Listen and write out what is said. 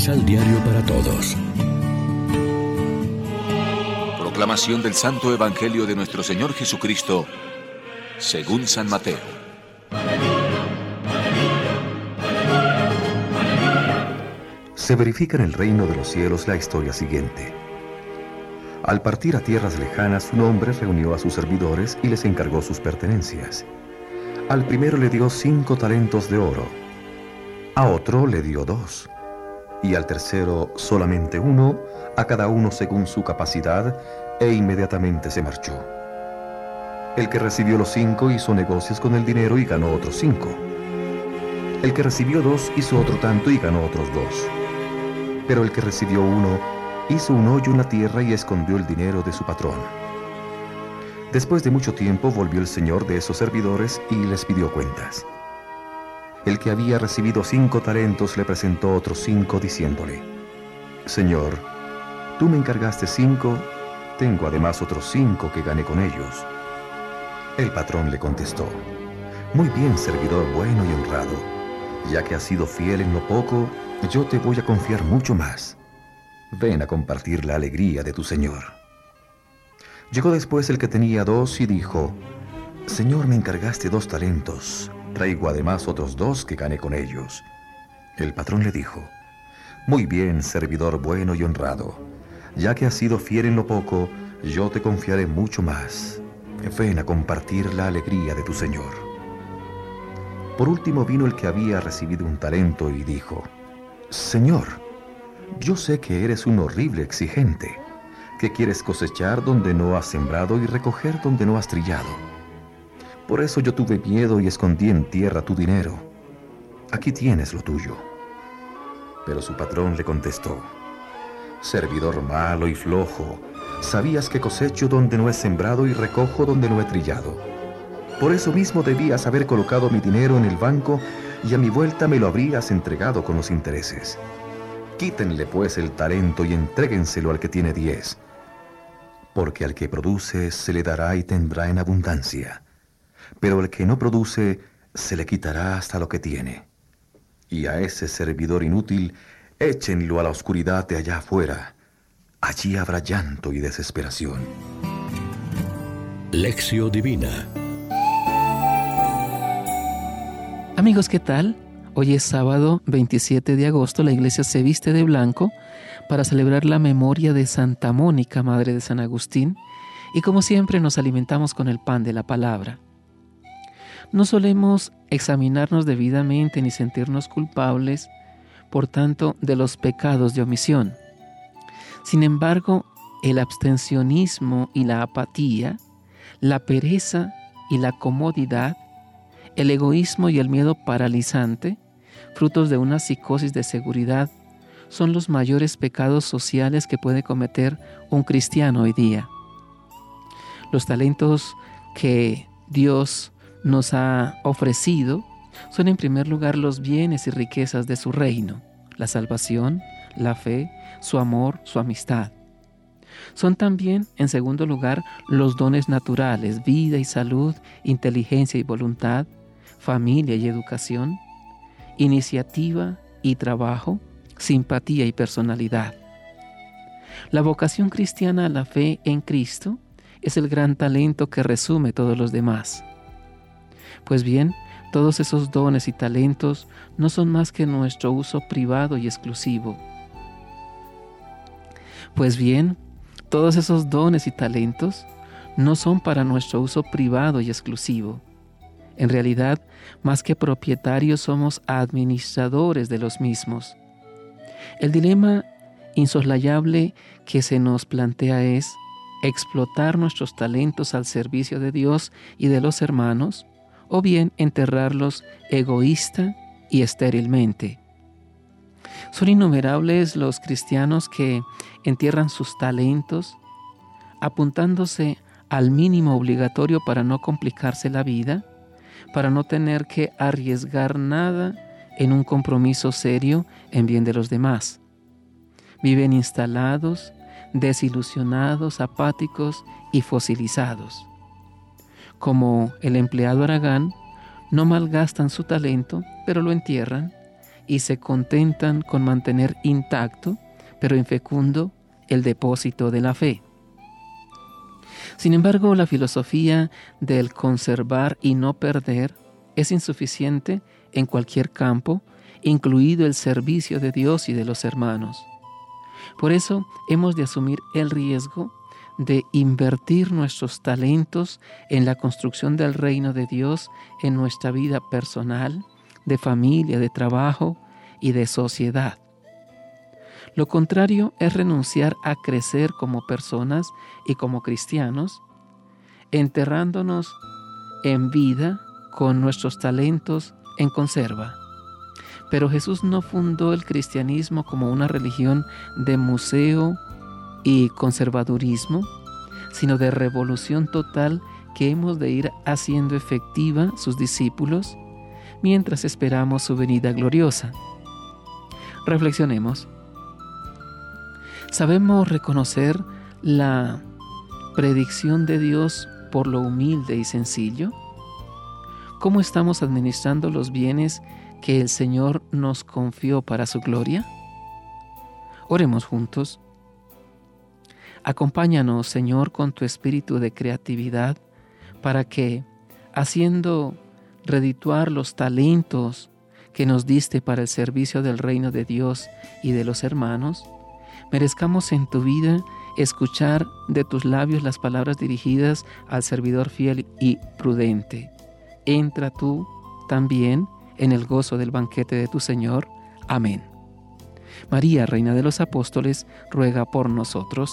Misal Diario para Todos. Proclamación del Santo Evangelio de nuestro Señor Jesucristo, según San Mateo. Se verifica en el reino de los cielos la historia siguiente. Al partir a tierras lejanas, un hombre reunió a sus servidores y les encargó sus pertenencias. Al primero le dio cinco talentos de oro, a otro le dio dos, y al tercero solamente uno, a cada uno según su capacidad, e inmediatamente se marchó. El que recibió los cinco hizo negocios con el dinero y ganó otros cinco. El que recibió dos hizo otro tanto y ganó otros dos. Pero el que recibió uno hizo un hoyo en la tierra y escondió el dinero de su patrón. Después de mucho tiempo volvió el señor de esos servidores y les pidió cuentas. El que había recibido cinco talentos le presentó otros cinco diciéndole, Señor, tú me encargaste cinco, tengo además otros cinco que gané con ellos. El patrón le contestó, Muy bien, servidor bueno y honrado, ya que has sido fiel en lo poco, yo te voy a confiar mucho más ven a compartir la alegría de tu Señor. Llegó después el que tenía dos y dijo, Señor, me encargaste dos talentos, traigo además otros dos que gané con ellos. El patrón le dijo, Muy bien, servidor bueno y honrado, ya que has sido fiel en lo poco, yo te confiaré mucho más. Ven a compartir la alegría de tu Señor. Por último vino el que había recibido un talento y dijo, Señor, yo sé que eres un horrible exigente, que quieres cosechar donde no has sembrado y recoger donde no has trillado. Por eso yo tuve miedo y escondí en tierra tu dinero. Aquí tienes lo tuyo. Pero su patrón le contestó, Servidor malo y flojo, sabías que cosecho donde no he sembrado y recojo donde no he trillado. Por eso mismo debías haber colocado mi dinero en el banco y a mi vuelta me lo habrías entregado con los intereses. Quítenle pues el talento y entréguenselo al que tiene diez, porque al que produce se le dará y tendrá en abundancia, pero al que no produce se le quitará hasta lo que tiene. Y a ese servidor inútil échenlo a la oscuridad de allá afuera. Allí habrá llanto y desesperación. Lección Divina Amigos, ¿qué tal? Hoy es sábado 27 de agosto, la iglesia se viste de blanco para celebrar la memoria de Santa Mónica, madre de San Agustín, y como siempre nos alimentamos con el pan de la palabra. No solemos examinarnos debidamente ni sentirnos culpables, por tanto, de los pecados de omisión. Sin embargo, el abstencionismo y la apatía, la pereza y la comodidad el egoísmo y el miedo paralizante, frutos de una psicosis de seguridad, son los mayores pecados sociales que puede cometer un cristiano hoy día. Los talentos que Dios nos ha ofrecido son en primer lugar los bienes y riquezas de su reino, la salvación, la fe, su amor, su amistad. Son también, en segundo lugar, los dones naturales, vida y salud, inteligencia y voluntad, familia y educación, iniciativa y trabajo, simpatía y personalidad. La vocación cristiana a la fe en Cristo es el gran talento que resume todos los demás. Pues bien, todos esos dones y talentos no son más que nuestro uso privado y exclusivo. Pues bien, todos esos dones y talentos no son para nuestro uso privado y exclusivo, en realidad, más que propietarios, somos administradores de los mismos. El dilema insoslayable que se nos plantea es explotar nuestros talentos al servicio de Dios y de los hermanos, o bien enterrarlos egoísta y estérilmente. Son innumerables los cristianos que entierran sus talentos apuntándose al mínimo obligatorio para no complicarse la vida para no tener que arriesgar nada en un compromiso serio en bien de los demás. Viven instalados, desilusionados, apáticos y fosilizados. Como el empleado Aragán, no malgastan su talento, pero lo entierran y se contentan con mantener intacto, pero infecundo, el depósito de la fe. Sin embargo, la filosofía del conservar y no perder es insuficiente en cualquier campo, incluido el servicio de Dios y de los hermanos. Por eso hemos de asumir el riesgo de invertir nuestros talentos en la construcción del reino de Dios en nuestra vida personal, de familia, de trabajo y de sociedad. Lo contrario es renunciar a crecer como personas y como cristianos, enterrándonos en vida con nuestros talentos en conserva. Pero Jesús no fundó el cristianismo como una religión de museo y conservadurismo, sino de revolución total que hemos de ir haciendo efectiva sus discípulos mientras esperamos su venida gloriosa. Reflexionemos. ¿Sabemos reconocer la predicción de Dios por lo humilde y sencillo? ¿Cómo estamos administrando los bienes que el Señor nos confió para su gloria? Oremos juntos. Acompáñanos, Señor, con tu espíritu de creatividad, para que, haciendo redituar los talentos que nos diste para el servicio del reino de Dios y de los hermanos, merezcamos en tu vida escuchar de tus labios las palabras dirigidas al servidor fiel y prudente. Entra tú también en el gozo del banquete de tu Señor. Amén. María, Reina de los Apóstoles, ruega por nosotros.